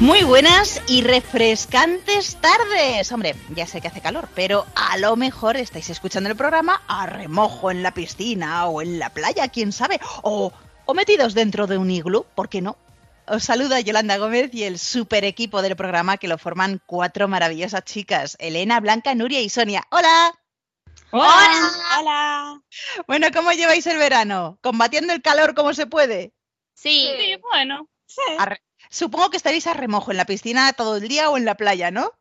Muy buenas y refrescantes tardes. Hombre, ya sé que hace calor, pero a lo mejor estáis escuchando el programa a remojo en la piscina o en la playa, quién sabe, o, o metidos dentro de un iglú, ¿por qué no? Os saluda Yolanda Gómez y el super equipo del programa que lo forman cuatro maravillosas chicas, Elena, Blanca, Nuria y Sonia. ¡Hola! Hola. Hola. Bueno, ¿cómo lleváis el verano? ¿Combatiendo el calor como se puede? Sí. bueno. Sí. A re- Supongo que estaréis a remojo en la piscina todo el día o en la playa, ¿no?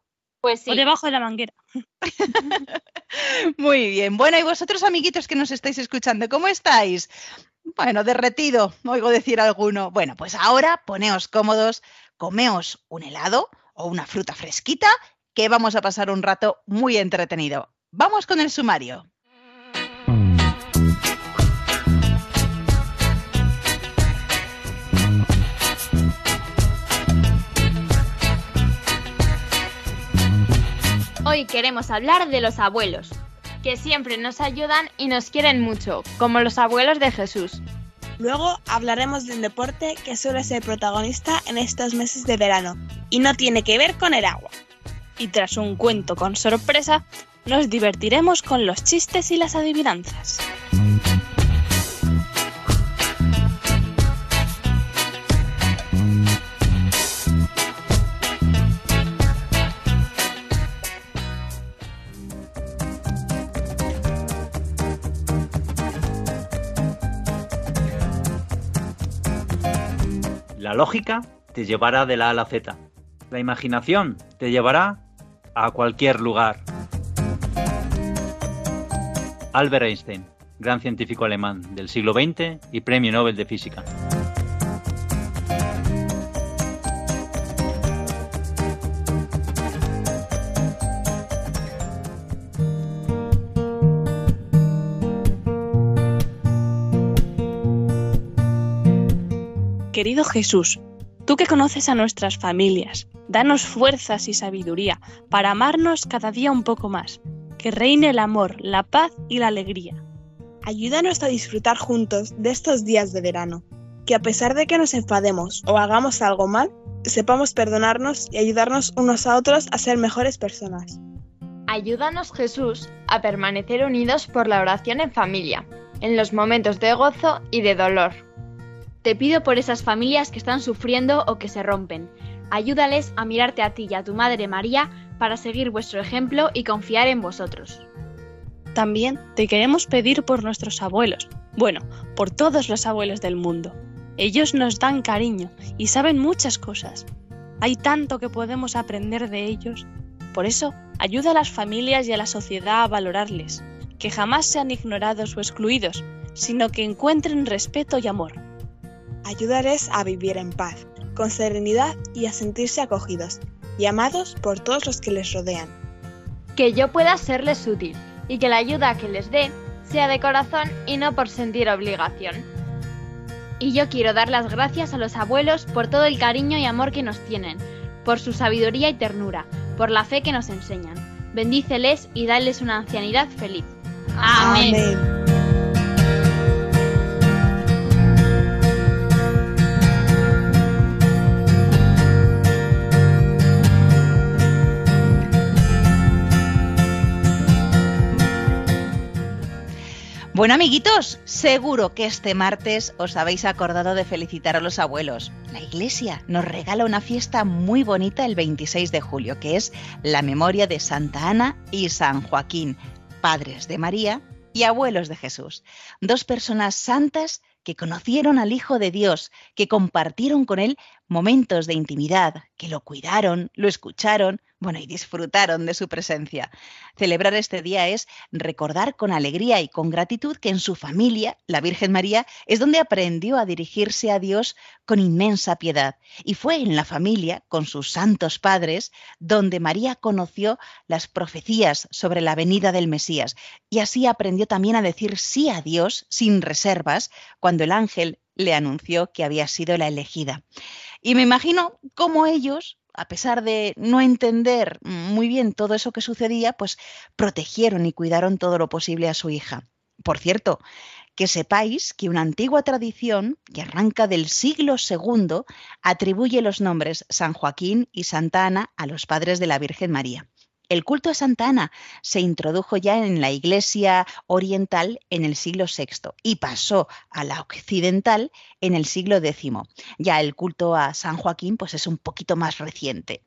Pues sí. O debajo de la manguera. Muy bien. Bueno, y vosotros, amiguitos que nos estáis escuchando, ¿cómo estáis? Bueno, derretido, oigo decir alguno. Bueno, pues ahora poneos cómodos, comeos un helado o una fruta fresquita, que vamos a pasar un rato muy entretenido. Vamos con el sumario. Hoy queremos hablar de los abuelos, que siempre nos ayudan y nos quieren mucho, como los abuelos de Jesús. Luego hablaremos de un deporte que suele ser protagonista en estos meses de verano y no tiene que ver con el agua. Y tras un cuento con sorpresa, nos divertiremos con los chistes y las adivinanzas. La lógica te llevará de la A a la Z. La imaginación te llevará a cualquier lugar. Albert Einstein, gran científico alemán del siglo XX y premio Nobel de Física. Querido Jesús, tú que conoces a nuestras familias, danos fuerzas y sabiduría para amarnos cada día un poco más. Que reine el amor, la paz y la alegría. Ayúdanos a disfrutar juntos de estos días de verano. Que a pesar de que nos enfademos o hagamos algo mal, sepamos perdonarnos y ayudarnos unos a otros a ser mejores personas. Ayúdanos Jesús a permanecer unidos por la oración en familia, en los momentos de gozo y de dolor. Te pido por esas familias que están sufriendo o que se rompen. Ayúdales a mirarte a ti y a tu Madre María para seguir vuestro ejemplo y confiar en vosotros. También te queremos pedir por nuestros abuelos, bueno, por todos los abuelos del mundo. Ellos nos dan cariño y saben muchas cosas. Hay tanto que podemos aprender de ellos. Por eso, ayuda a las familias y a la sociedad a valorarles, que jamás sean ignorados o excluidos, sino que encuentren respeto y amor. Ayúdales a vivir en paz, con serenidad y a sentirse acogidos y amados por todos los que les rodean. Que yo pueda serles útil y que la ayuda que les dé sea de corazón y no por sentir obligación. Y yo quiero dar las gracias a los abuelos por todo el cariño y amor que nos tienen, por su sabiduría y ternura, por la fe que nos enseñan. Bendíceles y dales una ancianidad feliz. Amén. Amén. Bueno, amiguitos, seguro que este martes os habéis acordado de felicitar a los abuelos. La iglesia nos regala una fiesta muy bonita el 26 de julio, que es la memoria de Santa Ana y San Joaquín, padres de María y abuelos de Jesús. Dos personas santas que conocieron al Hijo de Dios, que compartieron con él momentos de intimidad que lo cuidaron, lo escucharon, bueno, y disfrutaron de su presencia. Celebrar este día es recordar con alegría y con gratitud que en su familia, la Virgen María, es donde aprendió a dirigirse a Dios con inmensa piedad. Y fue en la familia, con sus santos padres, donde María conoció las profecías sobre la venida del Mesías. Y así aprendió también a decir sí a Dios sin reservas cuando el ángel le anunció que había sido la elegida. Y me imagino cómo ellos, a pesar de no entender muy bien todo eso que sucedía, pues protegieron y cuidaron todo lo posible a su hija. Por cierto, que sepáis que una antigua tradición que arranca del siglo II atribuye los nombres San Joaquín y Santa Ana a los padres de la Virgen María. El culto a Santa Ana se introdujo ya en la Iglesia oriental en el siglo VI y pasó a la occidental en el siglo X. Ya el culto a San Joaquín pues es un poquito más reciente.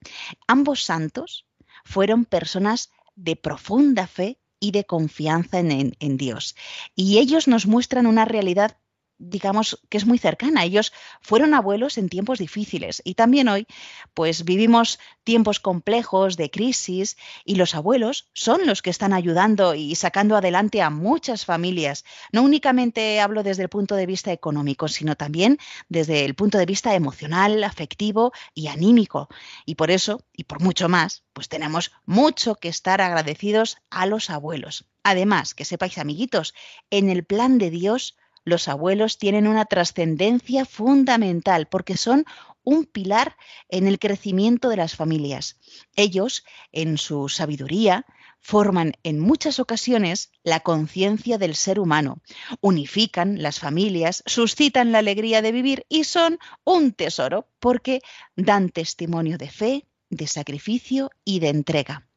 Ambos santos fueron personas de profunda fe y de confianza en, en, en Dios. Y ellos nos muestran una realidad digamos que es muy cercana. Ellos fueron abuelos en tiempos difíciles y también hoy pues vivimos tiempos complejos de crisis y los abuelos son los que están ayudando y sacando adelante a muchas familias. No únicamente hablo desde el punto de vista económico, sino también desde el punto de vista emocional, afectivo y anímico. Y por eso, y por mucho más, pues tenemos mucho que estar agradecidos a los abuelos. Además, que sepáis amiguitos, en el plan de Dios, los abuelos tienen una trascendencia fundamental porque son un pilar en el crecimiento de las familias. Ellos, en su sabiduría, forman en muchas ocasiones la conciencia del ser humano, unifican las familias, suscitan la alegría de vivir y son un tesoro porque dan testimonio de fe, de sacrificio y de entrega.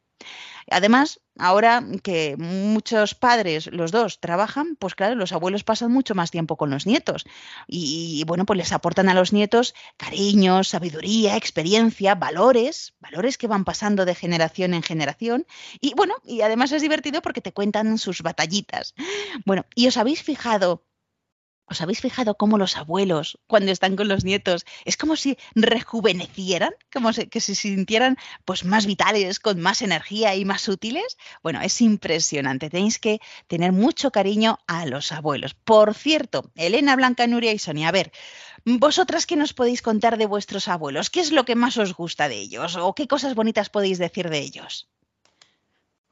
Además, ahora que muchos padres, los dos, trabajan, pues claro, los abuelos pasan mucho más tiempo con los nietos. Y, bueno, pues les aportan a los nietos cariño, sabiduría, experiencia, valores, valores que van pasando de generación en generación. Y bueno, y además es divertido porque te cuentan sus batallitas. Bueno, ¿y os habéis fijado ¿Os habéis fijado cómo los abuelos, cuando están con los nietos, es como si rejuvenecieran, como que se sintieran pues más vitales, con más energía y más útiles? Bueno, es impresionante. Tenéis que tener mucho cariño a los abuelos. Por cierto, Elena, Blanca, Nuria y Sonia, a ver, vosotras qué nos podéis contar de vuestros abuelos? ¿Qué es lo que más os gusta de ellos? ¿O qué cosas bonitas podéis decir de ellos?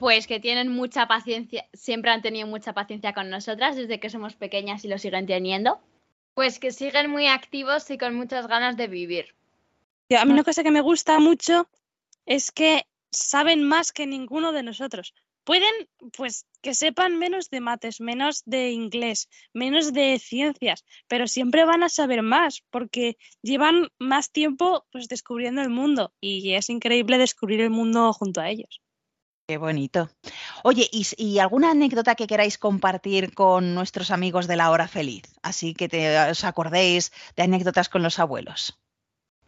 Pues que tienen mucha paciencia, siempre han tenido mucha paciencia con nosotras desde que somos pequeñas y lo siguen teniendo. Pues que siguen muy activos y con muchas ganas de vivir. A mí una cosa que me gusta mucho es que saben más que ninguno de nosotros. Pueden, pues, que sepan menos de mates, menos de inglés, menos de ciencias, pero siempre van a saber más porque llevan más tiempo, pues, descubriendo el mundo y es increíble descubrir el mundo junto a ellos. Qué bonito. Oye, ¿y, ¿y, alguna anécdota que queráis compartir con nuestros amigos de la hora feliz? Así que te, os acordéis de anécdotas con los abuelos.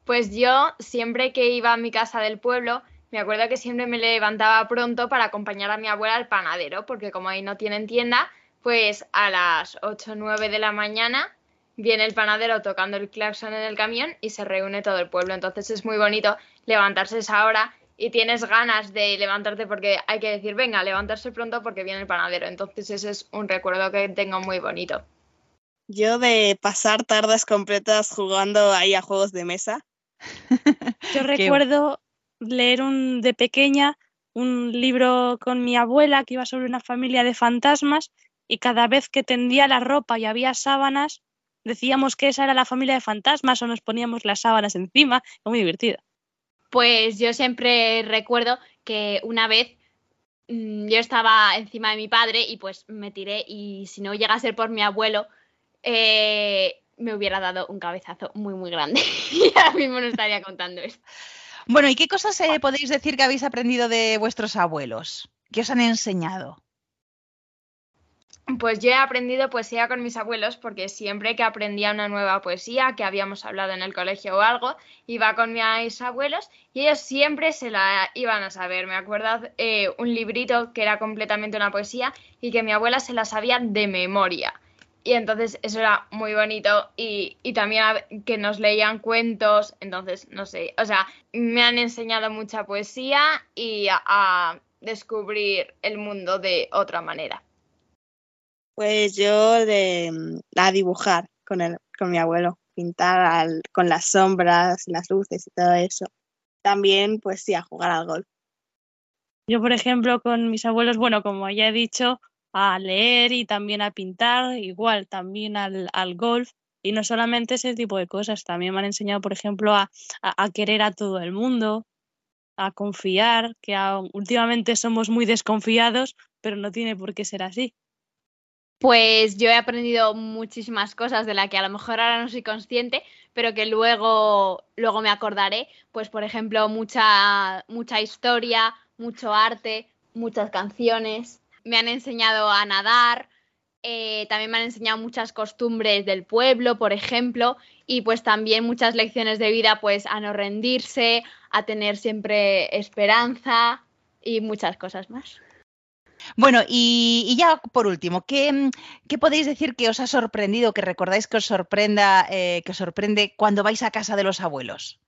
Pues yo, siempre que iba a mi casa del pueblo, me acuerdo que siempre me levantaba pronto para acompañar a mi abuela al panadero, porque como ahí no tienen tienda, pues a las 8 o 9 de la mañana viene el panadero tocando el claxon en el camión y se reúne todo el pueblo. Entonces es muy bonito levantarse esa hora y tienes ganas de levantarte porque hay que decir, venga, levantarse pronto porque viene el panadero. Entonces ese es un recuerdo que tengo muy bonito. Yo de pasar tardes completas jugando ahí a juegos de mesa. Yo recuerdo leer un, de pequeña un libro con mi abuela que iba sobre una familia de fantasmas y cada vez que tendía la ropa y había sábanas, decíamos que esa era la familia de fantasmas o nos poníamos las sábanas encima. Fue muy divertido. Pues yo siempre recuerdo que una vez mmm, yo estaba encima de mi padre y pues me tiré y si no llega a ser por mi abuelo, eh, me hubiera dado un cabezazo muy, muy grande. y ahora mismo no estaría contando esto. Bueno, ¿y qué cosas eh, podéis decir que habéis aprendido de vuestros abuelos? ¿Qué os han enseñado? Pues yo he aprendido poesía con mis abuelos porque siempre que aprendía una nueva poesía que habíamos hablado en el colegio o algo, iba con mis abuelos y ellos siempre se la iban a saber. Me acuerdo eh, un librito que era completamente una poesía y que mi abuela se la sabía de memoria. y entonces eso era muy bonito y, y también que nos leían cuentos, entonces no sé, o sea, me han enseñado mucha poesía y a descubrir el mundo de otra manera. Pues yo de, mm, a dibujar con, el, con mi abuelo, pintar al- con las sombras, las luces y todo eso. También, pues sí, a jugar al golf. Yo, por ejemplo, con mis abuelos, bueno, como ya he dicho, a leer y también a pintar, igual también al, al golf. Y no solamente ese tipo de cosas, también me han enseñado, por ejemplo, a, a- querer a todo el mundo, a confiar, que a- últimamente somos muy desconfiados, pero no tiene por qué ser así. Pues yo he aprendido muchísimas cosas de las que a lo mejor ahora no soy consciente, pero que luego, luego me acordaré. Pues, por ejemplo, mucha, mucha historia, mucho arte, muchas canciones. Me han enseñado a nadar, eh, también me han enseñado muchas costumbres del pueblo, por ejemplo, y pues también muchas lecciones de vida, pues a no rendirse, a tener siempre esperanza y muchas cosas más. Bueno, y, ya por último, ¿qué, mm, qué podéis decir que os ha sorprendido, que recordáis que os sorprenda, eh, que os sorprende cuando vais a casa de los abuelos?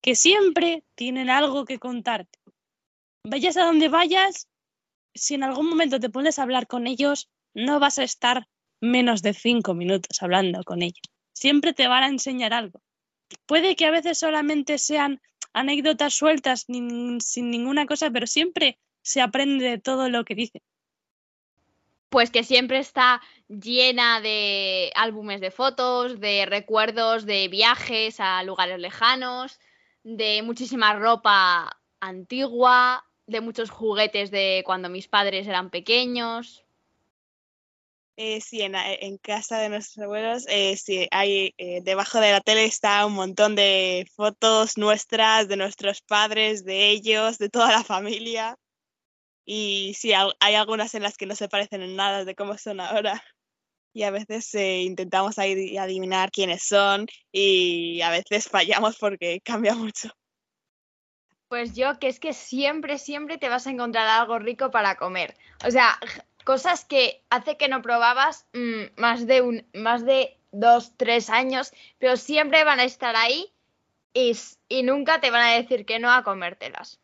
Que siempre tienen algo que contarte. Vayas a donde vayas, si en algún momento te pones a hablar con ellos, no vas a estar menos de cinco minutos hablando con ellos. Siempre te van a enseñar algo. Puede que a veces solamente sean anécdotas sueltas sin ninguna cosa, pero siempre se aprende de todo lo que dicen. Pues que siempre está llena de álbumes de fotos, de recuerdos de viajes a lugares lejanos, de muchísima ropa antigua, de muchos juguetes de cuando mis padres eran pequeños. Eh, sí, en, en casa de nuestros abuelos, eh, sí, hay, eh, debajo de la tele está un montón de fotos nuestras, de nuestros padres, de ellos, de toda la familia. Y sí, hay algunas en las que no se parecen en nada de cómo son ahora. Y a veces eh, intentamos ahí adivinar quiénes son y a veces fallamos porque cambia mucho. Pues yo que es que siempre, siempre te vas a encontrar algo rico para comer. O sea, cosas que hace que no probabas mm, más de un, más de dos, tres años, pero siempre van a estar ahí y, y nunca te van a decir que no a comértelas.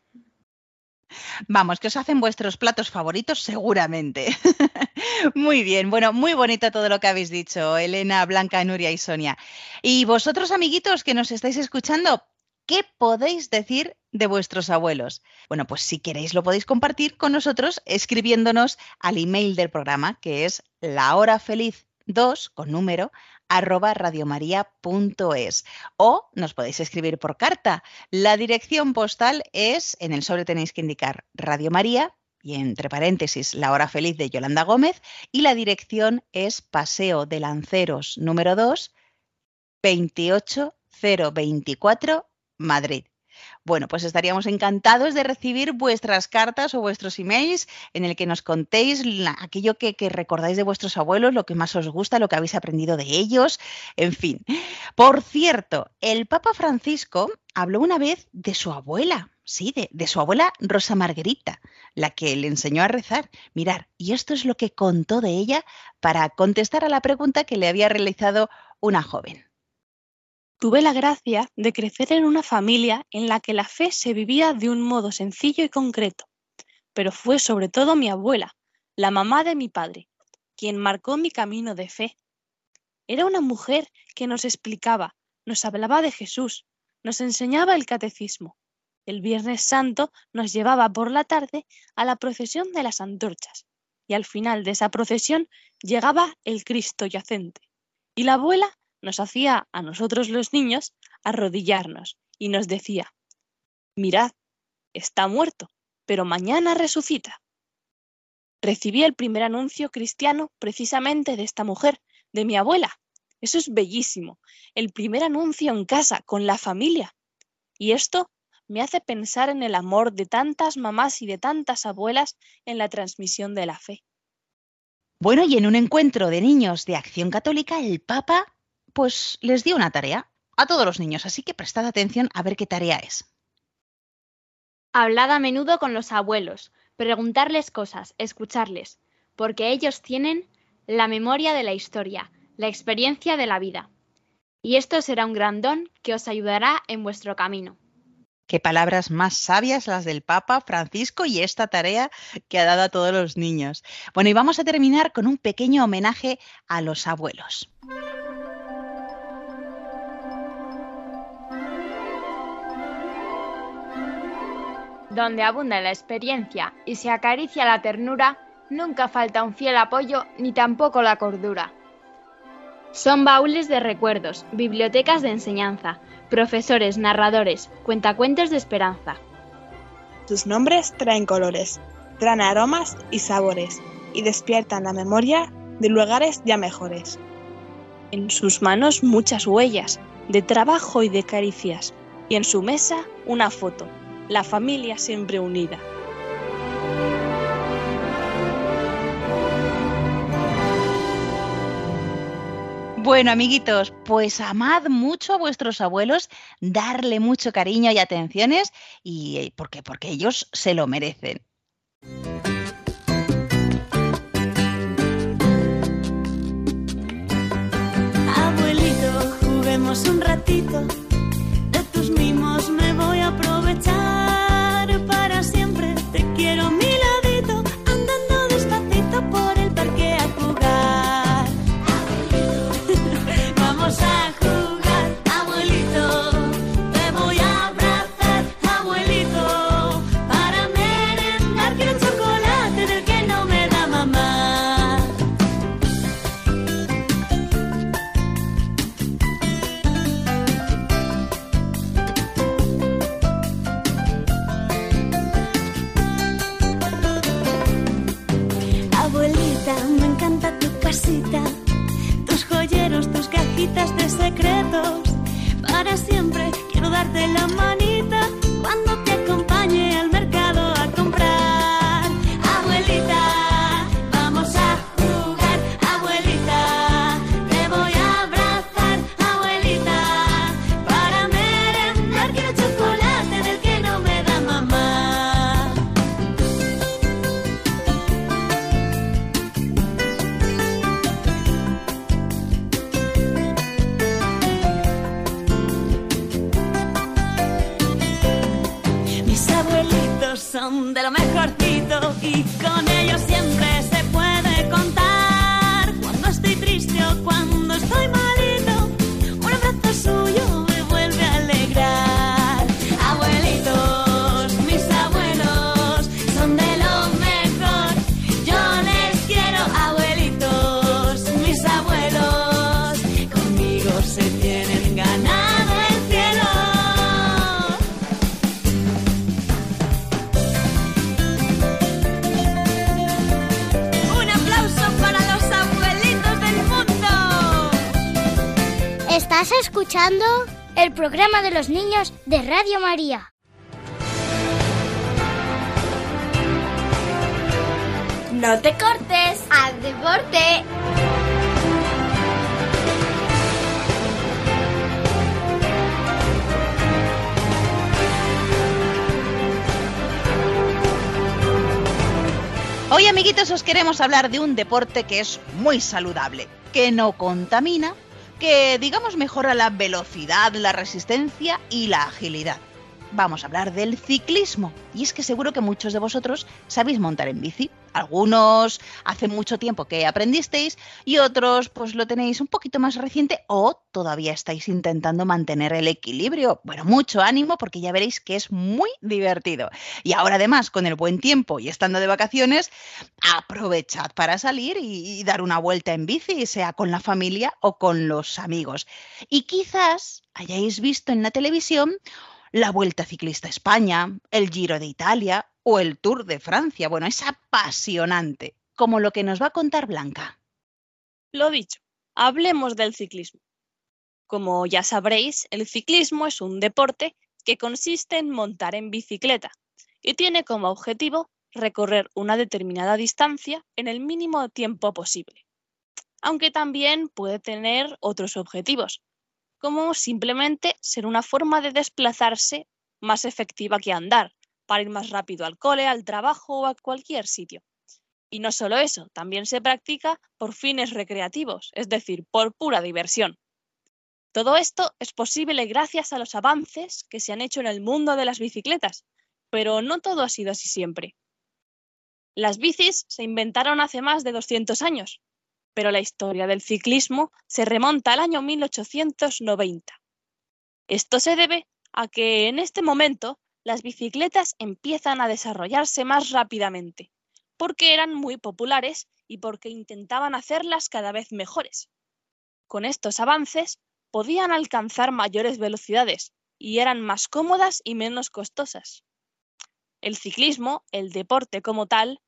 Vamos, que os hacen vuestros platos favoritos seguramente. muy bien, bueno, muy bonito todo lo que habéis dicho, Elena, Blanca, Nuria y Sonia. Y vosotros, amiguitos que nos estáis escuchando, ¿qué podéis decir de vuestros abuelos? Bueno, pues si queréis lo podéis compartir con nosotros escribiéndonos al email del programa, que es lahorafeliz2 con número radiomaria.es o nos podéis escribir por carta. La dirección postal es, en el sobre tenéis que indicar Radio María y entre paréntesis la hora feliz de Yolanda Gómez y la dirección es Paseo de Lanceros número 2, 28024 Madrid. Bueno, pues estaríamos encantados de recibir vuestras cartas o vuestros emails en el que nos contéis aquello que, recordáis de vuestros abuelos, lo que más os gusta, lo que habéis aprendido de ellos, en fin. Por cierto, el Papa Francisco habló una vez de su abuela, sí, de, de su abuela Rosa Marguerita, la que le enseñó a rezar. Mirar, y esto es lo que contó de ella para contestar a la pregunta que le había realizado una joven. Tuve la gracia de crecer en una familia en la que la fe se vivía de un modo sencillo y concreto, pero fue sobre todo mi abuela, la mamá de mi padre, quien marcó mi camino de fe. Era una mujer que nos explicaba, nos hablaba de Jesús, nos enseñaba el catecismo. El Viernes Santo nos llevaba por la tarde a la procesión de las antorchas, y al final de esa procesión llegaba el Cristo yacente. Y la abuela nos hacía a nosotros los niños arrodillarnos y nos decía, mirad, está muerto, pero mañana resucita. Recibí el primer anuncio cristiano precisamente de esta mujer, de mi abuela. Eso es bellísimo, el primer anuncio en casa, con la familia. Y esto me hace pensar en el amor de tantas mamás y de tantas abuelas en la transmisión de la fe. Bueno, y en un encuentro de niños de Acción Católica, el Papa pues les dio una tarea a todos los niños, así que prestad atención a ver qué tarea es. Hablad a menudo con los abuelos, preguntarles cosas, escucharles, porque ellos tienen la memoria de la historia, la experiencia de la vida. Y esto será un gran don que os ayudará en vuestro camino. Qué palabras más sabias las del Papa Francisco y esta tarea que ha dado a todos los niños. Bueno, y vamos a terminar con un pequeño homenaje a los abuelos. Donde abunda la experiencia y se acaricia la ternura, nunca falta un fiel apoyo ni tampoco la cordura. Son baúles de recuerdos, bibliotecas de enseñanza, profesores, narradores, cuentacuentos de esperanza. Sus nombres traen colores, traen aromas y sabores, y despiertan la memoria de lugares ya mejores. En sus manos muchas huellas de trabajo y de caricias, y en su mesa una foto, la familia siempre unida. Bueno, amiguitos, pues amad mucho a vuestros abuelos, darle mucho cariño y atenciones, y eh, porque, porque ellos se lo merecen. Abuelito, juguemos un ratito. De tus mimos quiero mi escuchando el programa de los niños de Radio María. No te cortes. ¡Al deporte! Hoy, amiguitos, os queremos hablar de un deporte que es muy saludable, que no contamina, que digamos mejora la velocidad, la resistencia y la agilidad. Vamos a hablar del ciclismo. Y es que seguro que muchos de vosotros sabéis montar en bici. Algunos hace mucho tiempo que aprendisteis y otros pues lo tenéis un poquito más reciente o todavía estáis intentando mantener el equilibrio. Bueno, mucho ánimo porque ya veréis que es muy divertido. Y ahora además con el buen tiempo y estando de vacaciones, aprovechad para salir y, y dar una vuelta en bici, sea con la familia o con los amigos. Y quizás hayáis visto en la televisión la Vuelta Ciclista a España, el Giro de Italia o el Tour de Francia. Bueno, es apasionante, como lo que nos va a contar Blanca. Lo dicho, hablemos del ciclismo. Como ya sabréis, el ciclismo es un deporte que consiste en montar en bicicleta y tiene como objetivo recorrer una determinada distancia en el mínimo tiempo posible. Aunque también puede tener otros objetivos, como simplemente ser una forma de desplazarse más efectiva que andar, para ir más rápido al cole, al trabajo o a cualquier sitio. Y no solo eso, también se practica por fines recreativos, es decir, por pura diversión. Todo esto es posible gracias a los avances que se han hecho en el mundo de las bicicletas, pero no todo ha sido así siempre. Las bicis se inventaron hace más de 200 años, pero la historia del ciclismo se remonta al año 1890. Esto se debe a que en este momento las bicicletas empiezan a desarrollarse más rápidamente, porque eran muy populares y porque intentaban hacerlas cada vez mejores. Con estos avances podían alcanzar mayores velocidades y eran más cómodas y menos costosas. El ciclismo, el deporte como tal,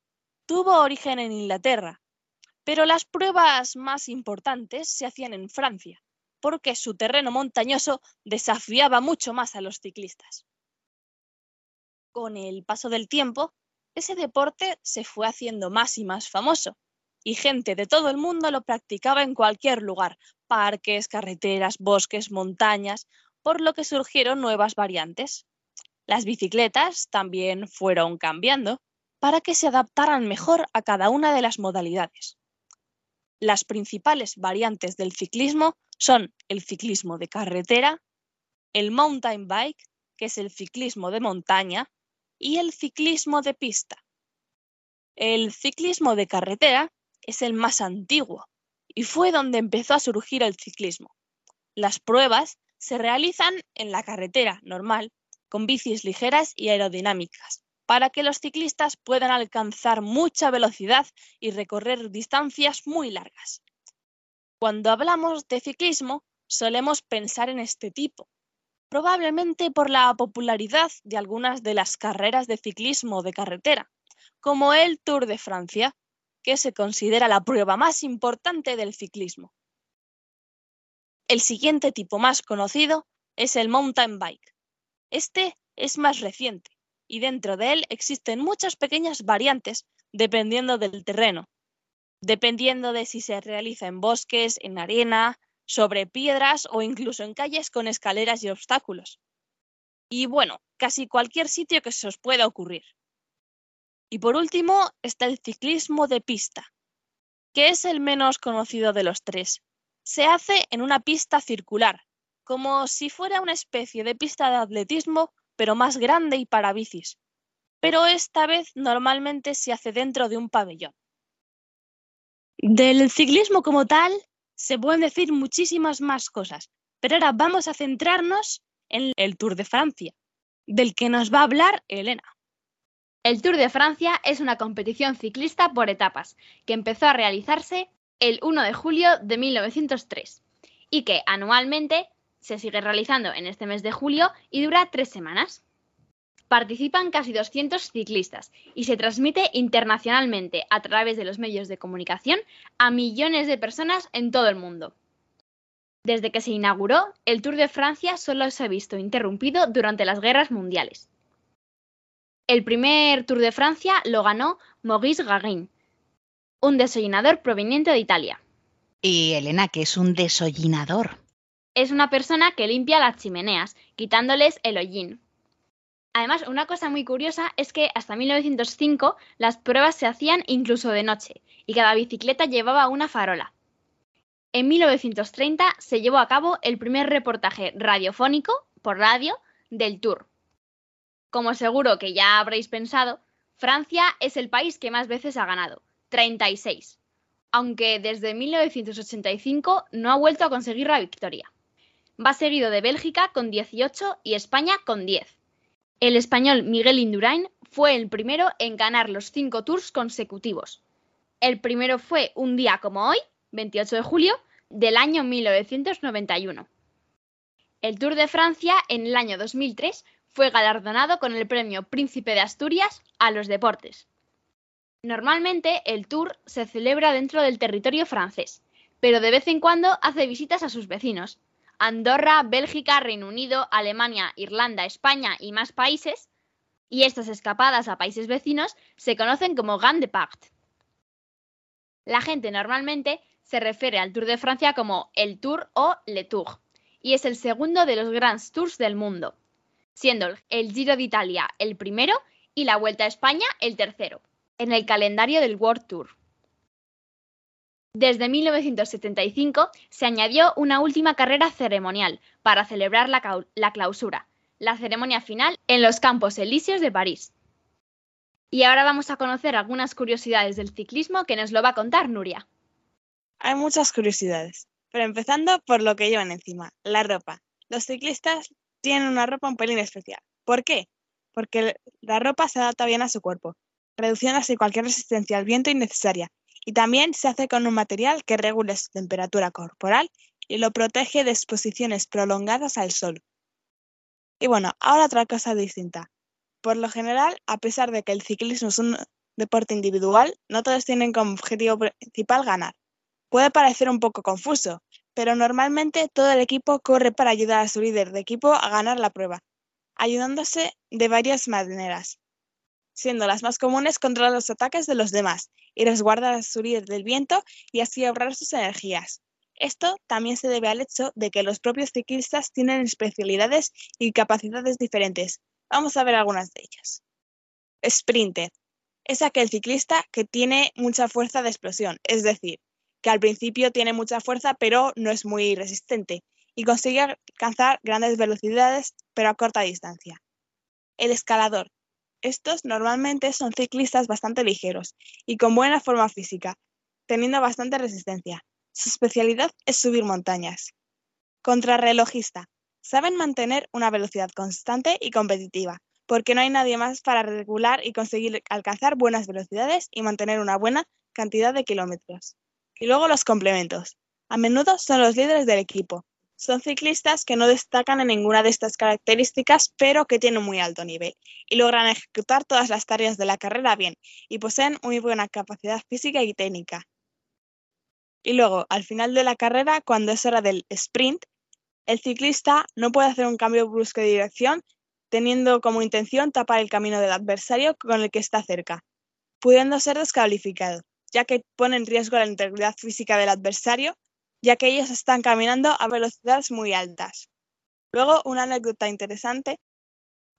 tuvo origen en Inglaterra, pero las pruebas más importantes se hacían en Francia, porque su terreno montañoso desafiaba mucho más a los ciclistas. Con el paso del tiempo, ese deporte se fue haciendo más y más famoso, y gente de todo el mundo lo practicaba en cualquier lugar, parques, carreteras, bosques, montañas, por lo que surgieron nuevas variantes. Las bicicletas también fueron cambiando para que se adaptaran mejor a cada una de las modalidades. Las principales variantes del ciclismo son el ciclismo de carretera, el mountain bike, que es el ciclismo de montaña, y el ciclismo de pista. El ciclismo de carretera es el más antiguo y fue donde empezó a surgir el ciclismo. Las pruebas se realizan en la carretera normal, con bicis ligeras y aerodinámicas, para que los ciclistas puedan alcanzar mucha velocidad y recorrer distancias muy largas. Cuando hablamos de ciclismo, solemos pensar en este tipo, probablemente por la popularidad de algunas de las carreras de ciclismo de carretera, como el Tour de Francia, que se considera la prueba más importante del ciclismo. El siguiente tipo más conocido es el mountain bike. Este es más reciente y dentro de él existen muchas pequeñas variantes dependiendo del terreno, dependiendo de si se realiza en bosques, en arena, sobre piedras o incluso en calles con escaleras y obstáculos. Y bueno, casi cualquier sitio que se os pueda ocurrir. Y por último está el ciclismo de pista, que es el menos conocido de los tres. Se hace en una pista circular, como si fuera una especie de pista de atletismo, pero más grande y para bicis. Pero esta vez normalmente se hace dentro de un pabellón. Del ciclismo como tal se pueden decir muchísimas más cosas, pero ahora vamos a centrarnos en el Tour de Francia, del que nos va a hablar Elena. El Tour de Francia es una competición ciclista por etapas que empezó a realizarse el 1 de julio de 1903 y que anualmente se sigue realizando en este mes de julio y dura tres semanas. Participan casi 200 ciclistas y se transmite internacionalmente a través de los medios de comunicación a millones de personas en todo el mundo. Desde que se inauguró, el Tour de Francia solo se ha visto interrumpido durante las guerras mundiales. El primer Tour de Francia lo ganó Maurice Garin, un desollinador proveniente de Italia. Y Elena, que es un desollinador. Es una persona que limpia las chimeneas, quitándoles el hollín. Además, una cosa muy curiosa es que hasta 1905 las pruebas se hacían incluso de noche y cada bicicleta llevaba una farola. En 1930 se llevó a cabo el primer reportaje radiofónico por radio del Tour. Como seguro que ya habréis pensado, Francia es el país que más veces ha ganado, 36, aunque desde 1985 no ha vuelto a conseguir la victoria. Va seguido de Bélgica con 18 y España con 10. El español Miguel Indurain fue el primero en ganar los cinco tours consecutivos. El primero fue un día como hoy, 28 de julio, del año 1991. El Tour de Francia en el año 2003 fue galardonado con el premio Príncipe de Asturias a los deportes. Normalmente el Tour se celebra dentro del territorio francés, pero de vez en cuando hace visitas a sus vecinos. Andorra, Bélgica, Reino Unido, Alemania, Irlanda, España y más países, y estas escapadas a países vecinos se conocen como Gand de Part. La gente normalmente se refiere al Tour de Francia como el Tour o Le Tour, y es el segundo de los Grands Tours del mundo siendo el Giro de Italia el primero y la Vuelta a España el tercero. en el calendario del World Tour. Desde 1975 se añadió una última carrera ceremonial para celebrar la, clausura, la ceremonia final en los Campos Elíseos de París. Y ahora vamos a conocer algunas curiosidades del ciclismo que nos lo va a contar Nuria. Hay muchas curiosidades, pero empezando por lo que llevan encima, la ropa. Los ciclistas tienen una ropa un pelín especial. ¿Por qué? Porque la ropa se adapta bien a su cuerpo, reduciendo así cualquier resistencia al viento innecesaria. Y también se hace con un material que regule su temperatura corporal y lo protege de exposiciones prolongadas al sol. Y bueno, ahora otra cosa distinta. Por lo general, a pesar de que el ciclismo es un deporte individual, no todos tienen como objetivo principal ganar. Puede parecer un poco confuso, pero normalmente todo el equipo corre para ayudar a su líder de equipo a ganar la prueba, ayudándose de varias maneras, siendo las más comunes controlar los ataques de los demás y resguardar a su líder del viento y así ahorrar sus energías. Esto también se debe al hecho de que los propios ciclistas tienen especialidades y capacidades diferentes. Vamos a ver algunas de ellas. Sprinter. Es aquel ciclista que tiene mucha fuerza de explosión, es decir, que al principio tiene mucha fuerza pero no es muy resistente y consigue alcanzar grandes velocidades pero a corta distancia. El escalador. Estos normalmente son ciclistas bastante ligeros y con buena forma física, teniendo bastante resistencia. Su especialidad es subir montañas. Contrarrelojista. Saben mantener una velocidad constante y competitiva, porque no hay nadie más para regular y conseguir alcanzar buenas velocidades y mantener una buena cantidad de kilómetros. Y luego los complementos. A menudo son los líderes del equipo. Son ciclistas que no destacan en ninguna de estas características, pero que tienen muy alto nivel y logran ejecutar todas las tareas de la carrera bien y poseen muy buena capacidad física y técnica. Y luego, al final de la carrera, cuando es hora del sprint, el ciclista no puede hacer un cambio brusco de dirección teniendo como intención tapar el camino del adversario con el que está cerca, pudiendo ser descalificado, ya que pone en riesgo la integridad física del adversario, ya que ellos están caminando a velocidades muy altas. Luego, una anécdota interesante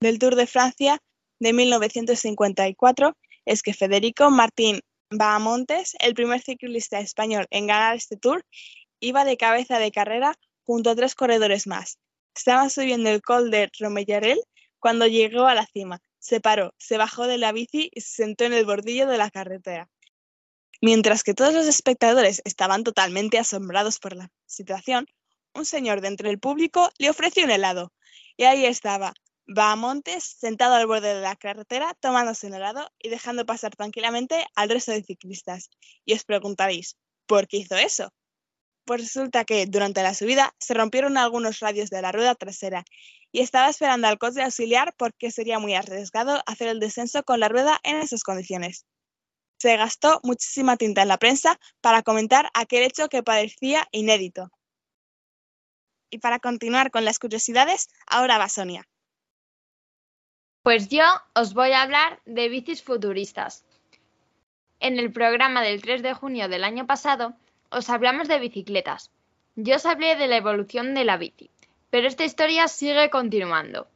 del Tour de Francia de 1954 es que Federico Martín Bahamontes, el primer ciclista español en ganar este Tour, iba de cabeza de carrera junto a tres corredores más. Estaban subiendo el col de Romellarel cuando llegó a la cima. Se paró, se bajó de la bici y se sentó en el bordillo de la carretera. Mientras que todos los espectadores estaban totalmente asombrados por la situación, un señor de entre el público le ofreció un helado. Y ahí estaba, Bahamontes sentado al borde de la carretera tomándose un helado y dejando pasar tranquilamente al resto de ciclistas. Y os preguntaréis, ¿por qué hizo eso? Pues resulta que durante la subida se rompieron algunos radios de la rueda trasera y estaba esperando al coche auxiliar porque sería muy arriesgado hacer el descenso con la rueda en esas condiciones. Se gastó muchísima tinta en la prensa para comentar aquel hecho que parecía inédito. Y para continuar con las curiosidades, ahora va Sonia. Pues yo os voy a hablar de bicis futuristas. En el programa del 3 de junio del año pasado os hablamos de bicicletas. Yo os hablé de la evolución de la bici, pero esta historia sigue continuando.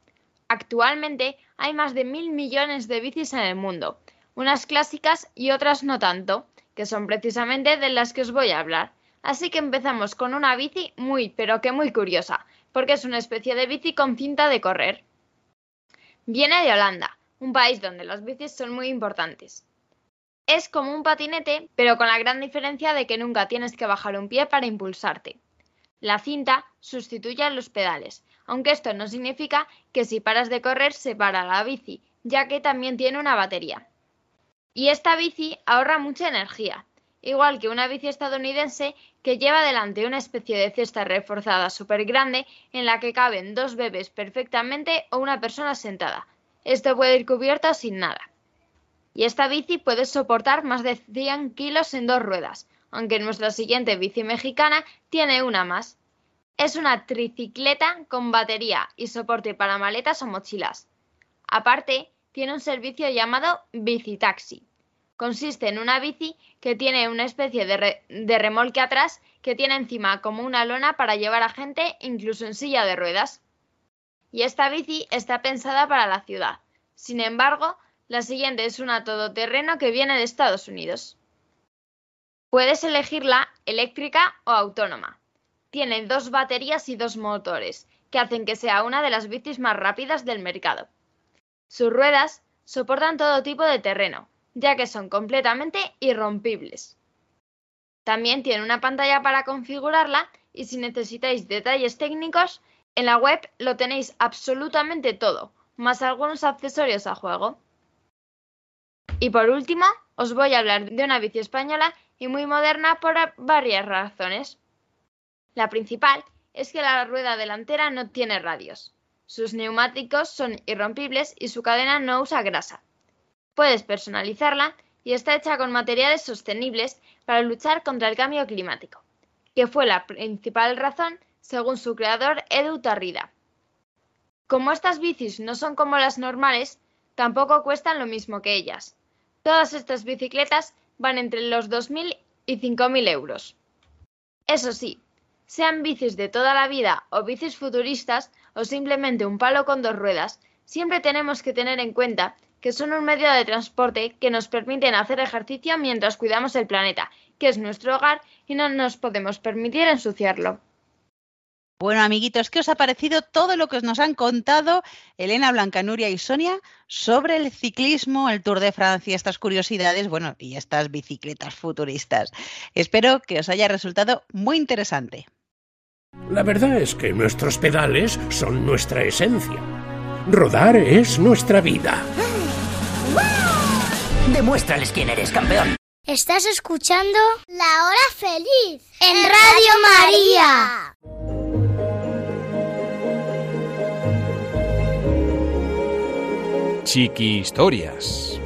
Actualmente hay más de mil millones de bicis en el mundo, unas clásicas y otras no tanto, que son precisamente de las que os voy a hablar. Así que empezamos con una bici muy, pero que muy curiosa, porque es una especie de bici con cinta de correr. Viene de Holanda, un país donde las bicis son muy importantes. Es como un patinete, pero con la gran diferencia de que nunca tienes que bajar un pie para impulsarte. La cinta sustituye a los pedales, aunque esto no significa que si paras de correr se para la bici, ya que también tiene una batería. Y esta bici ahorra mucha energía, igual que una bici estadounidense que lleva delante una especie de cesta reforzada súper grande en la que caben dos bebés perfectamente o una persona sentada. Esto puede ir cubierto sin nada. Y esta bici puede soportar más de 100 kilos en dos ruedas, aunque nuestra siguiente bici mexicana tiene una más. Es una tricicleta con batería y soporte para maletas o mochilas. Aparte, tiene un servicio llamado bicitaxi. Consiste en una bici que tiene una especie de, re de, remolque atrás que tiene encima como una lona para llevar a gente incluso en silla de ruedas. Y esta bici está pensada para la ciudad. Sin embargo, La siguiente es una todoterreno que viene de Estados Unidos. Puedes elegirla eléctrica o autónoma. Tiene dos baterías y dos motores, que hacen que sea una de las bicis más rápidas del mercado. Sus ruedas soportan todo tipo de terreno, ya que son completamente irrompibles. También tiene una pantalla para configurarla y si necesitáis detalles técnicos, en la web lo tenéis absolutamente todo, más algunos accesorios a juego. Y por último, os voy a hablar de una bici española y muy moderna por varias razones. La principal es que la rueda delantera no tiene radios. Sus neumáticos son irrompibles y su cadena no usa grasa. Puedes personalizarla y está hecha con materiales sostenibles para luchar contra el cambio climático, que fue la principal razón según su creador Edu Tarrida. Como estas bicis no son como las normales, tampoco cuestan lo mismo que ellas. Todas estas bicicletas van entre los 2.000 y 5.000 euros. Eso sí, sean bicis de toda la vida o bicis futuristas o simplemente un palo con dos ruedas, siempre tenemos que tener en cuenta que son un medio de transporte que nos permiten hacer ejercicio mientras cuidamos el planeta, que es nuestro hogar y no nos podemos permitir ensuciarlo. Bueno, amiguitos, ¿qué os ha parecido todo lo que nos han contado Elena, Blancanuria y Sonia sobre el ciclismo, el Tour de Francia, estas curiosidades, bueno, y estas bicicletas futuristas? Espero que os haya resultado muy interesante. La verdad es que nuestros pedales son nuestra esencia. Rodar es nuestra vida. Demuéstrales quién eres, campeón. Estás escuchando La Hora Feliz en Radio María. Chiqui Historias.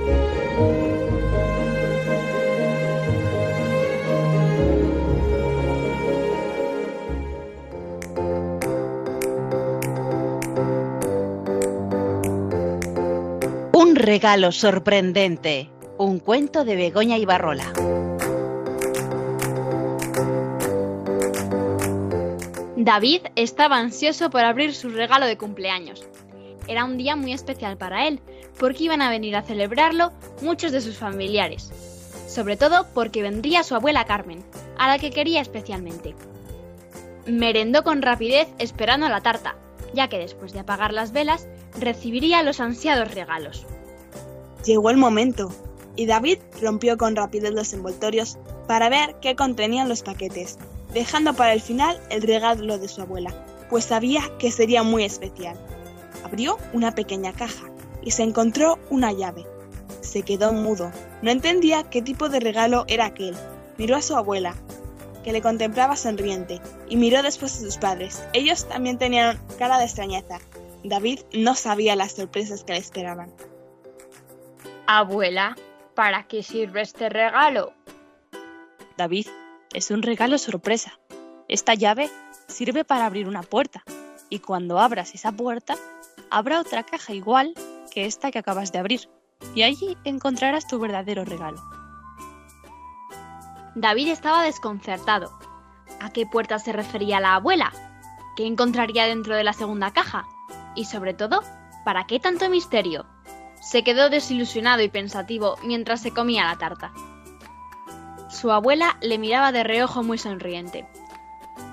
Un regalo sorprendente. Un cuento de Begoña Ibarrola. David estaba ansioso por abrir su regalo de cumpleaños. Era un día muy especial para él, porque iban a venir a celebrarlo muchos de sus familiares. Sobre todo porque vendría su abuela Carmen, a la que quería especialmente. Merendó con rapidez esperando la tarta, ya que después de apagar las velas recibiría los ansiados regalos. Llegó el momento, y David rompió con rapidez los envoltorios para ver qué contenían los paquetes, dejando para el final el regalo de su abuela, pues sabía que sería muy especial. Abrió una pequeña caja y se encontró una llave. Se quedó mudo, no entendía qué tipo de regalo era aquel. Miró a su abuela, que le contemplaba sonriente, y miró después a sus padres. Ellos también tenían cara de extrañeza. David no sabía las sorpresas que le esperaban. Abuela, ¿para qué sirve este regalo? David, es un regalo sorpresa. Esta llave sirve para abrir una puerta, y cuando abras esa puerta, habrá otra caja igual que esta que acabas de abrir, y allí encontrarás tu verdadero regalo. David estaba desconcertado. ¿A qué puerta se refería la abuela? ¿Qué encontraría dentro de la segunda caja? Y sobre todo, ¿para qué tanto misterio? Se quedó desilusionado y pensativo mientras se comía la tarta. Su abuela le miraba de reojo muy sonriente.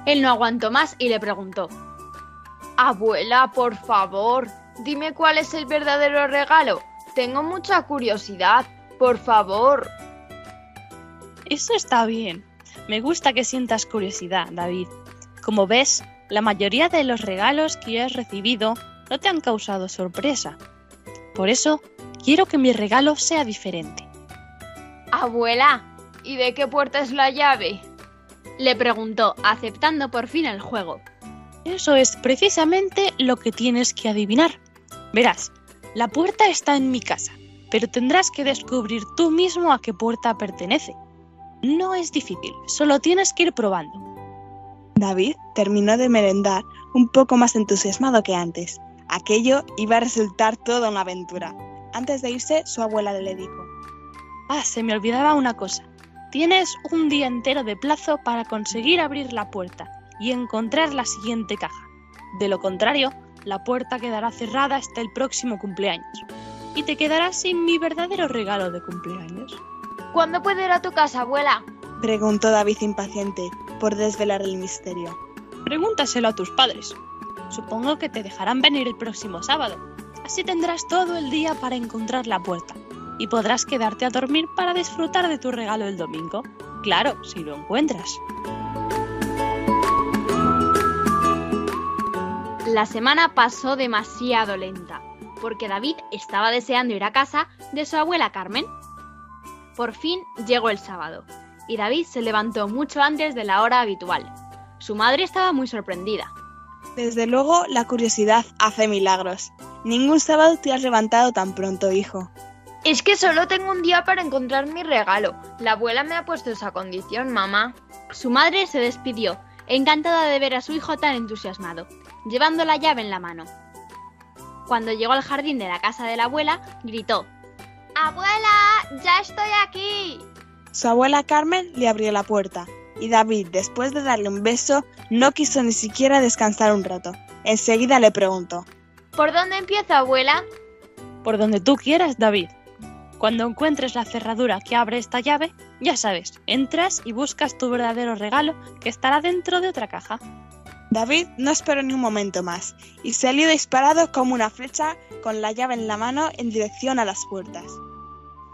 Él no aguantó más y le preguntó Abuela, por favor, dime cuál es el verdadero regalo. Tengo mucha curiosidad. Por favor. Eso está bien. Me gusta que sientas curiosidad, David. Como ves, la mayoría de los regalos que has recibido no te han causado sorpresa. Por eso, quiero que mi regalo sea diferente. Abuela, ¿y de qué puerta es la llave? Le preguntó, aceptando por fin el juego. Eso es precisamente lo que tienes que adivinar. Verás, la puerta está en mi casa, pero tendrás que descubrir tú mismo a qué puerta pertenece. No es difícil, solo tienes que ir probando. David terminó de merendar un poco más entusiasmado que antes. Aquello iba a resultar toda una aventura. Antes de irse, su abuela le dijo, Ah, se me olvidaba una cosa. Tienes un día entero de plazo para conseguir abrir la puerta y encontrar la siguiente caja. De lo contrario, la puerta quedará cerrada hasta el próximo cumpleaños. y te quedarás sin mi verdadero regalo de cumpleaños. ¿Cuándo puedo ir a tu casa, abuela? Preguntó David impaciente por desvelar el misterio. Pregúntaselo a tus padres. Supongo que te dejarán venir el próximo sábado. Así tendrás todo el día para encontrar la puerta y podrás quedarte a dormir para disfrutar de tu regalo el domingo. Claro, si lo encuentras. La semana pasó demasiado lenta, porque David estaba deseando ir a casa de su abuela Carmen. Por fin llegó el sábado, y David se levantó mucho antes de la hora habitual. Su madre estaba muy sorprendida. Desde luego, la curiosidad hace milagros. Ningún sábado te has levantado tan pronto, hijo. Es que solo tengo un día para encontrar mi regalo. La abuela me ha puesto esa condición, mamá. Su madre se despidió, encantada de ver a su hijo tan entusiasmado, llevando la llave en la mano. Cuando llegó al jardín de la casa de la abuela, gritó ¡Abuela! ¡Ya estoy aquí! Su abuela Carmen le abrió la puerta y David, después de darle un beso, no quiso ni siquiera descansar un rato. Enseguida le preguntó ¿Por dónde empiezo, abuela? Por donde tú quieras, David. Cuando encuentres la cerradura que abre esta llave, ya sabes, entras y buscas tu verdadero regalo que estará dentro de otra caja. David no esperó ni un momento más y salió disparado como una flecha con la llave en la mano en dirección a las puertas.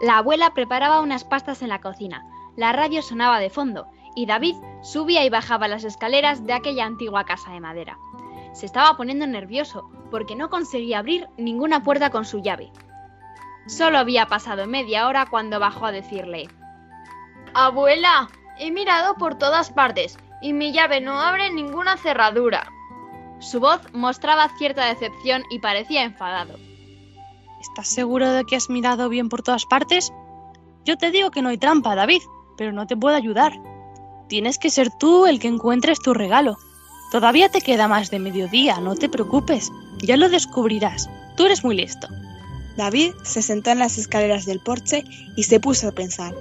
La abuela preparaba unas pastas en la cocina, la radio sonaba de fondo y David subía y bajaba las escaleras de aquella antigua casa de madera. Se estaba poniendo nervioso porque no conseguía abrir ninguna puerta con su llave. Solo había pasado media hora cuando bajó a decirle Abuela, he mirado por todas partes y mi llave no abre ninguna cerradura. Su voz mostraba cierta decepción y parecía enfadado. ¿Estás seguro de que has mirado bien por todas partes? Yo te digo que no hay trampa, David, pero no te puedo ayudar. Tienes que ser tú el que encuentres tu regalo. Todavía te queda más de mediodía, no te preocupes. Ya lo descubrirás. Tú eres muy listo. David se sentó en las escaleras del porche y se puso a pensar.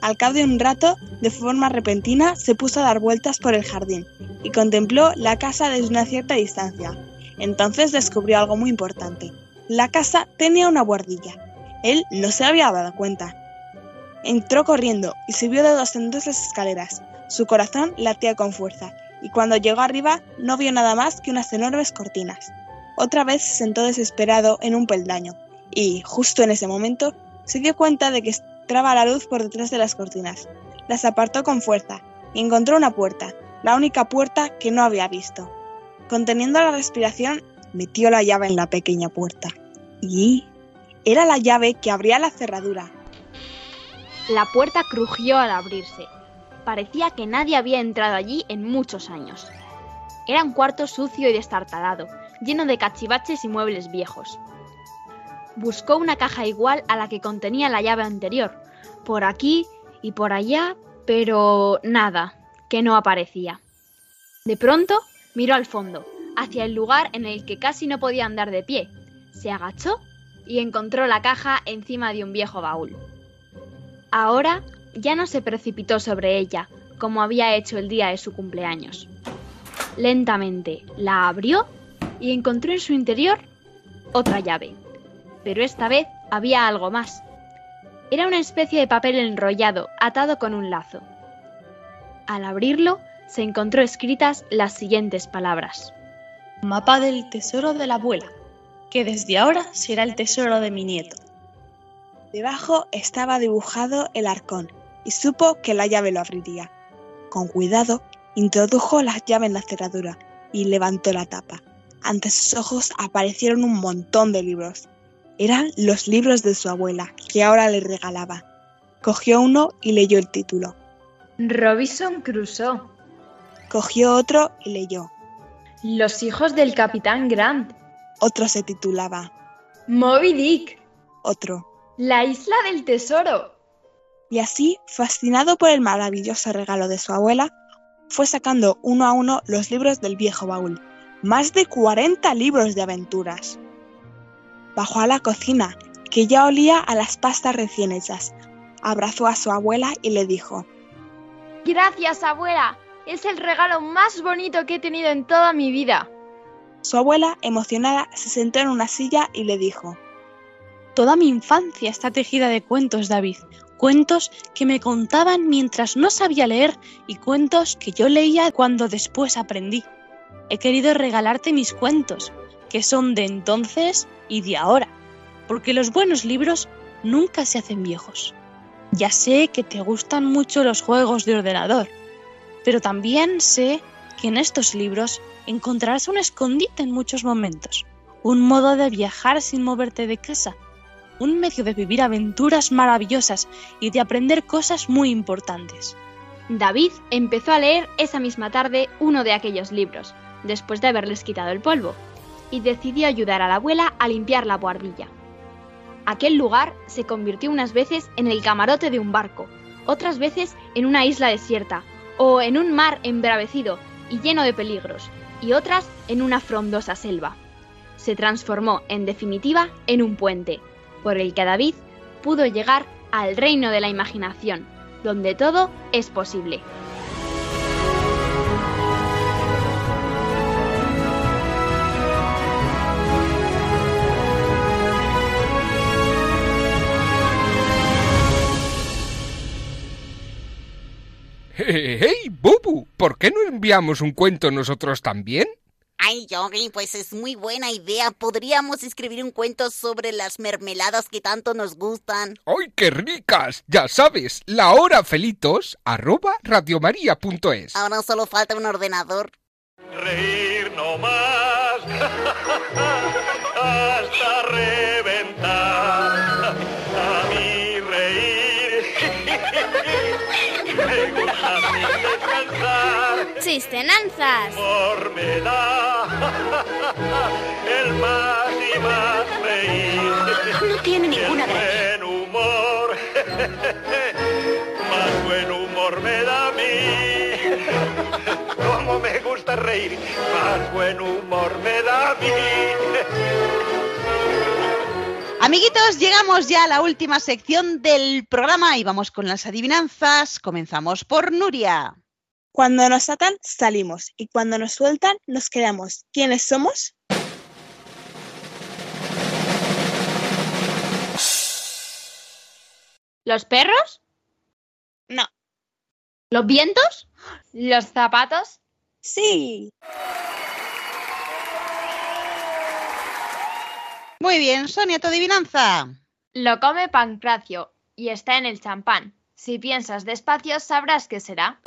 Al cabo de un rato, de forma repentina, se puso a dar vueltas por el jardín y contempló la casa desde una cierta distancia. Entonces descubrió algo muy importante. La casa tenía una guardilla. Él no se había dado cuenta. Entró corriendo y subió de dos en dos las escaleras. Su corazón latía con fuerza y cuando llegó arriba no vio nada más que unas enormes cortinas. Otra vez se sentó desesperado en un peldaño y, justo en ese momento, se dio cuenta de que entraba la luz por detrás de las cortinas. Las apartó con fuerza y encontró una puerta, la única puerta que no había visto. Conteniendo la respiración, metió la llave en la pequeña puerta. Y era la llave que abría la cerradura. La puerta crujió al abrirse. Parecía que nadie había entrado allí en muchos años. Era un cuarto sucio y destartalado, lleno de cachivaches y muebles viejos. Buscó una caja igual a la que contenía la llave anterior, por aquí y por allá, pero nada, que no aparecía. De pronto miró al fondo, hacia el lugar en el que casi no podía andar de pie. Se agachó y encontró la caja encima de un viejo baúl. Ahora ya no se precipitó sobre ella, como había hecho el día de su cumpleaños. Lentamente la abrió y encontró en su interior otra llave. Pero esta vez había algo más. Era una especie de papel enrollado, atado con un lazo. Al abrirlo, se encontró escritas las siguientes palabras. Mapa del tesoro de la abuela, que desde ahora será el tesoro de mi nieto. Debajo estaba dibujado el arcón y supo que la llave lo abriría. Con cuidado, introdujo la llave en la cerradura y levantó la tapa. Ante sus ojos aparecieron un montón de libros. Eran los libros de su abuela, que ahora le regalaba. Cogió uno y leyó el título. Robinson Crusoe. Cogió otro y leyó. Los hijos del capitán Grant. Otro se titulaba. Moby Dick. Otro. La isla del tesoro. Y así, fascinado por el maravilloso regalo de su abuela, fue sacando uno a uno los libros del viejo baúl. Más de 40 libros de aventuras. Bajó a la cocina, que ya olía a las pastas recién hechas. Abrazó a su abuela y le dijo, Gracias, abuela. Es el regalo más bonito que he tenido en toda mi vida. Su abuela, emocionada, se sentó en una silla y le dijo, Toda mi infancia está tejida de cuentos, David. Cuentos que me contaban mientras no sabía leer y cuentos que yo leía cuando después aprendí. He querido regalarte mis cuentos, que son de entonces y de ahora, porque los buenos libros nunca se hacen viejos. Ya sé que te gustan mucho los juegos de ordenador, pero también sé que en estos libros encontrarás un escondite en muchos momentos, un modo de viajar sin moverte de casa, un medio de vivir aventuras maravillosas y de aprender cosas muy importantes. David empezó a leer esa misma tarde uno de aquellos libros, después de haberles quitado el polvo, y decidió ayudar a la abuela a limpiar la buhardilla. Aquel lugar se convirtió unas veces en el camarote de un barco, otras veces en una isla desierta, o en un mar embravecido y lleno de peligros, y otras en una frondosa selva. Se transformó, en definitiva, en un puente, por el que David pudo llegar al reino de la imaginación, donde todo es posible. ¡Hey, Bubu! ¿Por qué no enviamos un cuento nosotros también? Ay, Yogi, pues es muy buena idea. Podríamos escribir un cuento sobre las mermeladas que tanto nos gustan. ¡Ay, qué ricas! Ya sabes, la hora felitos arroba radiomaria.es. Ahora solo falta un ordenador. Reír no más hasta. Descansar. Chistenanzas. Humor me da el más y más reír. No tiene ninguna el buen humor, más buen humor me da a mí. Como me gusta reír, más buen humor me da a mí. Amiguitos, llegamos ya a la última sección del programa y vamos con las adivinanzas. Comenzamos por Nuria. Cuando nos atan, salimos. Y cuando nos sueltan, nos quedamos. ¿Quiénes somos? ¿Los perros? No. ¿Los vientos? ¿Los zapatos? Sí. Muy bien, Sonia, tu adivinanza. Lo come Pancracio y está en el champán. Si piensas despacio, sabrás qué será.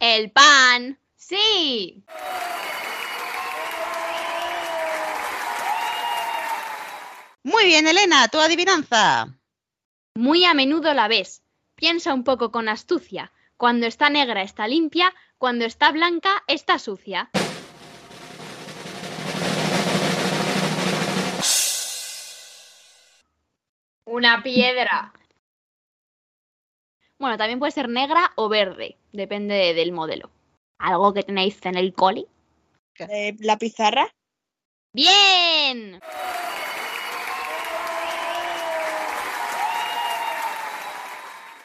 El pan. Sí. Muy bien, Elena, tu adivinanza. Muy a menudo la ves. Piensa un poco con astucia. Cuando está negra está limpia, cuando está blanca está sucia. Una piedra. Bueno, también puede ser negra o verde, depende de- del modelo. ¿Algo que tenéis en el coli? Eh, ¿La pizarra? ¡Bien!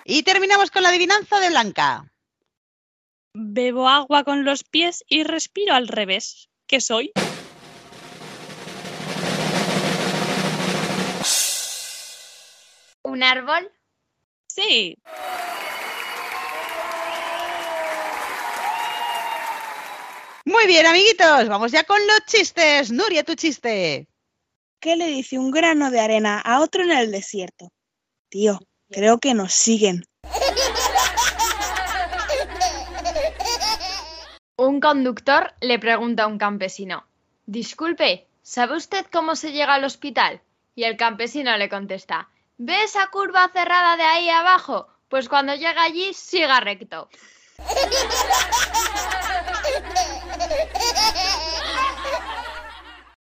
Y terminamos con la adivinanza de Blanca. Bebo agua con los pies y respiro al revés. ¿Qué soy? ¿Un árbol? Sí. Muy bien, amiguitos, vamos ya con los chistes. Nuria, tu chiste. ¿Qué le dice un grano de arena a otro en el desierto? Tío, creo que nos siguen. Un conductor le pregunta a un campesino, Disculpe, ¿sabe usted cómo se llega al hospital? Y el campesino le contesta, ¿ve esa curva cerrada de ahí abajo? Pues cuando llega allí, siga recto.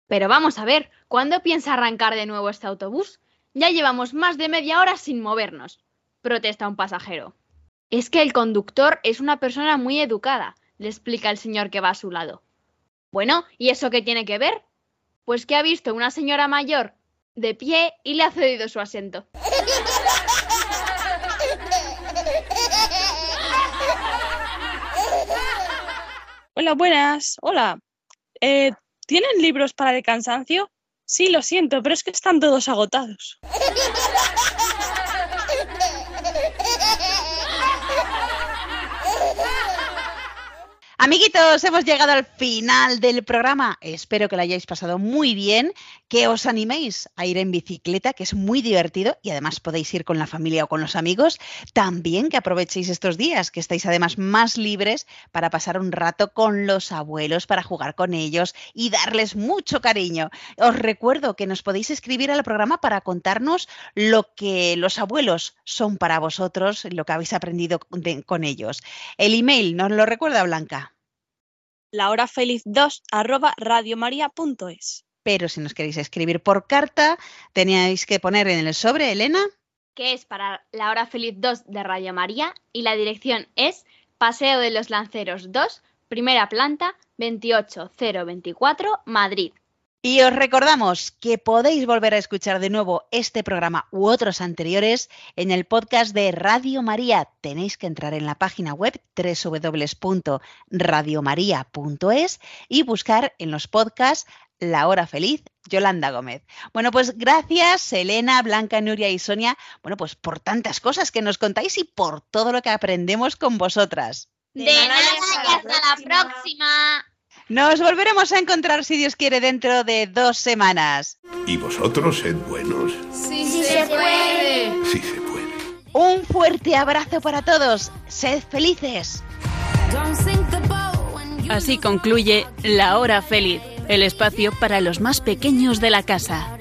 Pero vamos a ver, ¿cuándo piensa arrancar de nuevo este autobús? Ya llevamos más de media hora sin movernos, protesta un pasajero. Es que el conductor es una persona muy educada, le explica el señor que va a su lado. Bueno, ¿y eso qué tiene que ver? Pues que ha visto una señora mayor de pie y le ha cedido su asiento. Hola, buenas. Hola. Eh, ¿Tienen libros para el cansancio? Sí, lo siento, pero es que están todos agotados. Amiguitos, hemos llegado al final del programa. Espero que lo hayáis pasado muy bien, que os animéis a ir en bicicleta, que es muy divertido y además podéis ir con la familia o con los amigos. También que aprovechéis estos días, que estáis además más libres para pasar un rato con los abuelos, para jugar con ellos y darles mucho cariño. Os recuerdo que nos podéis escribir al programa para contarnos lo que los abuelos son para vosotros, lo que habéis aprendido con ellos. El email, ¿nos lo recuerda Blanca? Lahorafeliz2 arroba radiomaria.es. Pero si nos queréis escribir por carta, teníais que poner en el sobre, Elena. que es para la hora feliz 2 de Radio María y la dirección es Paseo de los Lanceros 2, primera planta, 28024, Madrid. Y os recordamos que podéis volver a escuchar de nuevo este programa u otros anteriores en el podcast de Radio María. Tenéis que entrar en la página web www.radiomaria.es y buscar en los podcasts La Hora Feliz, Yolanda Gómez. Bueno, pues gracias, Elena, Blanca, Nuria y Sonia, bueno, pues por tantas cosas que nos contáis y por todo lo que aprendemos con vosotras. De, nada y hasta la próxima. Nos volveremos a encontrar, si Dios quiere, dentro de dos semanas. Y vosotros sed buenos. Sí, se puede. Sí se puede. Un fuerte abrazo para todos. Sed felices. Así concluye La Hora Feliz, el espacio para los más pequeños de la casa.